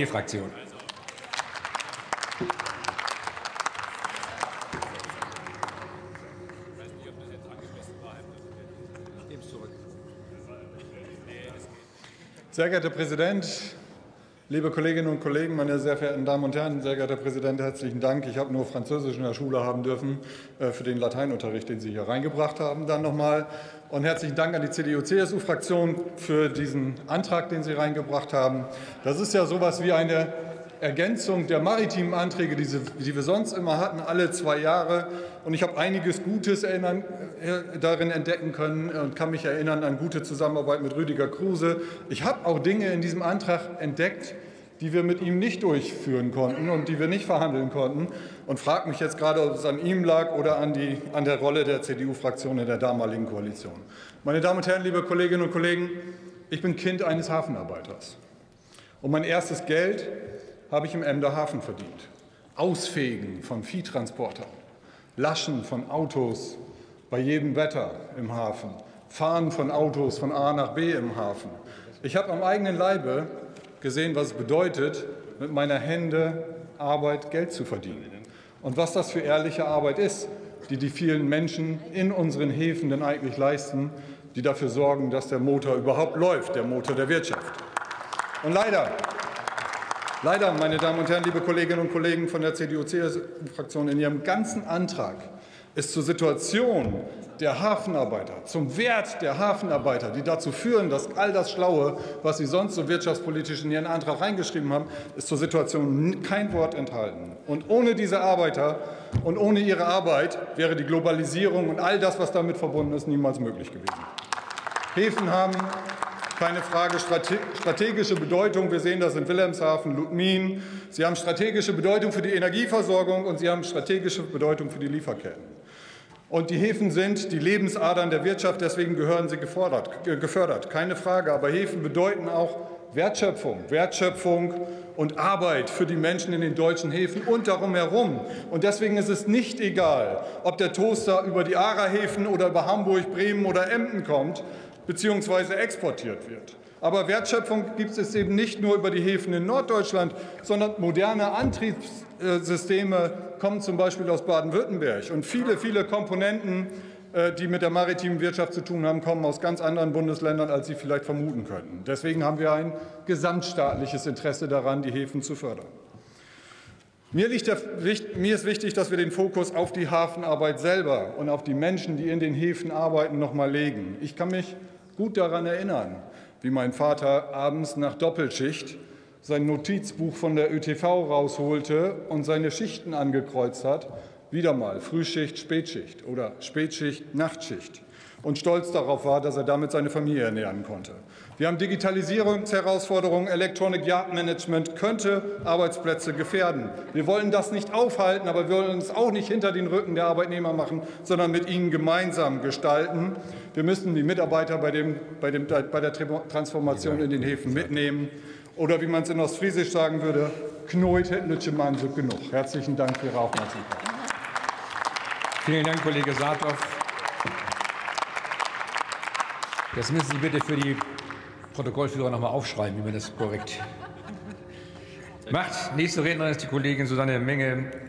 SPD-Fraktion. Sehr geehrter Herr Präsident, liebe Kolleginnen und Kollegen, meine sehr verehrten Damen und Herren, sehr geehrter Herr Präsident, herzlichen Dank. Ich habe nur Französisch in der Schule haben dürfen äh, für den Lateinunterricht, den Sie hier reingebracht haben. Dann nochmal und herzlichen Dank an die CDU-CSU-Fraktion für diesen Antrag, den Sie reingebracht haben. Das ist ja sowas wie eine Ergänzung der maritimen Anträge, die, die wir sonst immer hatten, alle zwei Jahre. Und ich habe einiges Gutes erinnern, äh, darin entdecken können und kann mich erinnern an gute Zusammenarbeit mit Rüdiger Kruse. Ich habe auch Dinge in diesem Antrag entdeckt, die wir mit ihm nicht durchführen konnten und die wir nicht verhandeln konnten. Und frage mich jetzt gerade, ob es an ihm lag oder an, die, an der Rolle der CDU-Fraktion in der damaligen Koalition. Meine Damen und Herren, liebe Kolleginnen und Kollegen, ich bin Kind eines Hafenarbeiters. Und mein erstes Geld habe ich im Emder Hafen verdient. Ausfegen von Viehtransportern, Laschen von Autos bei jedem Wetter im Hafen, Fahren von Autos von A nach B im Hafen. Ich habe am eigenen Leibe gesehen, was es bedeutet, mit meiner Hände Arbeit Geld zu verdienen. Und was das für ehrliche Arbeit ist, die die vielen Menschen in unseren Häfen denn eigentlich leisten, die dafür sorgen, dass der Motor überhaupt läuft, der Motor der Wirtschaft. Und leider Leider, meine Damen und Herren, liebe Kolleginnen und Kollegen von der CDU-CSU-Fraktion, in Ihrem ganzen Antrag ist zur Situation der Hafenarbeiter, zum Wert der Hafenarbeiter, die dazu führen, dass all das Schlaue, was Sie sonst so wirtschaftspolitisch in Ihren Antrag reingeschrieben haben, ist zur Situation kein Wort enthalten. Und ohne diese Arbeiter und ohne ihre Arbeit wäre die Globalisierung und all das, was damit verbunden ist, niemals möglich gewesen. Häfen haben keine Frage, strategische Bedeutung. Wir sehen das in Wilhelmshaven, Ludmin. Sie haben strategische Bedeutung für die Energieversorgung und sie haben strategische Bedeutung für die Lieferketten. Und die Häfen sind die Lebensadern der Wirtschaft, deswegen gehören sie gefordert, gefördert. Keine Frage. Aber Häfen bedeuten auch Wertschöpfung, Wertschöpfung und Arbeit für die Menschen in den deutschen Häfen und darum herum. Und deswegen ist es nicht egal, ob der Toaster über die Ara-Häfen oder über Hamburg, Bremen oder Emden kommt bzw. exportiert wird. Aber Wertschöpfung gibt es eben nicht nur über die Häfen in Norddeutschland, sondern moderne Antriebssysteme kommen zum Beispiel aus Baden-Württemberg. Und viele, viele Komponenten, äh, die mit der maritimen Wirtschaft zu tun haben, kommen aus ganz anderen Bundesländern, als Sie vielleicht vermuten könnten. Deswegen haben wir ein gesamtstaatliches Interesse daran, die Häfen zu fördern. Mir, der, mir, ist wichtig, dass wir den Fokus auf die Hafenarbeit selber und auf die Menschen, die in den Häfen arbeiten, noch mal legen. Ich kann mich gut daran erinnern, wie mein Vater abends nach Doppelschicht sein Notizbuch von der ÖTV rausholte und seine Schichten angekreuzt hat. Wieder mal Frühschicht, Spätschicht oder Spätschicht, Nachtschicht und stolz darauf war, dass er damit seine Familie ernähren konnte. Wir haben Digitalisierungsherausforderungen, Electronic Yard Management könnte Arbeitsplätze gefährden. Wir wollen das nicht aufhalten, aber wir wollen es auch nicht hinter den Rücken der Arbeitnehmer machen, sondern mit ihnen gemeinsam gestalten. Wir müssen die Mitarbeiter bei, dem, bei, dem, bei der Transformation in den Häfen mitnehmen. Oder wie man es in Ostfriesisch sagen würde, knoit hätte Mann so genug. Herzlichen Dank für Ihre Aufmerksamkeit. Vielen Dank, Kollege Saathoff. Das müssen Sie bitte für die Protokollführer noch mal aufschreiben, wie man das korrekt macht. Nächste Rednerin ist die Kollegin Susanne Menge,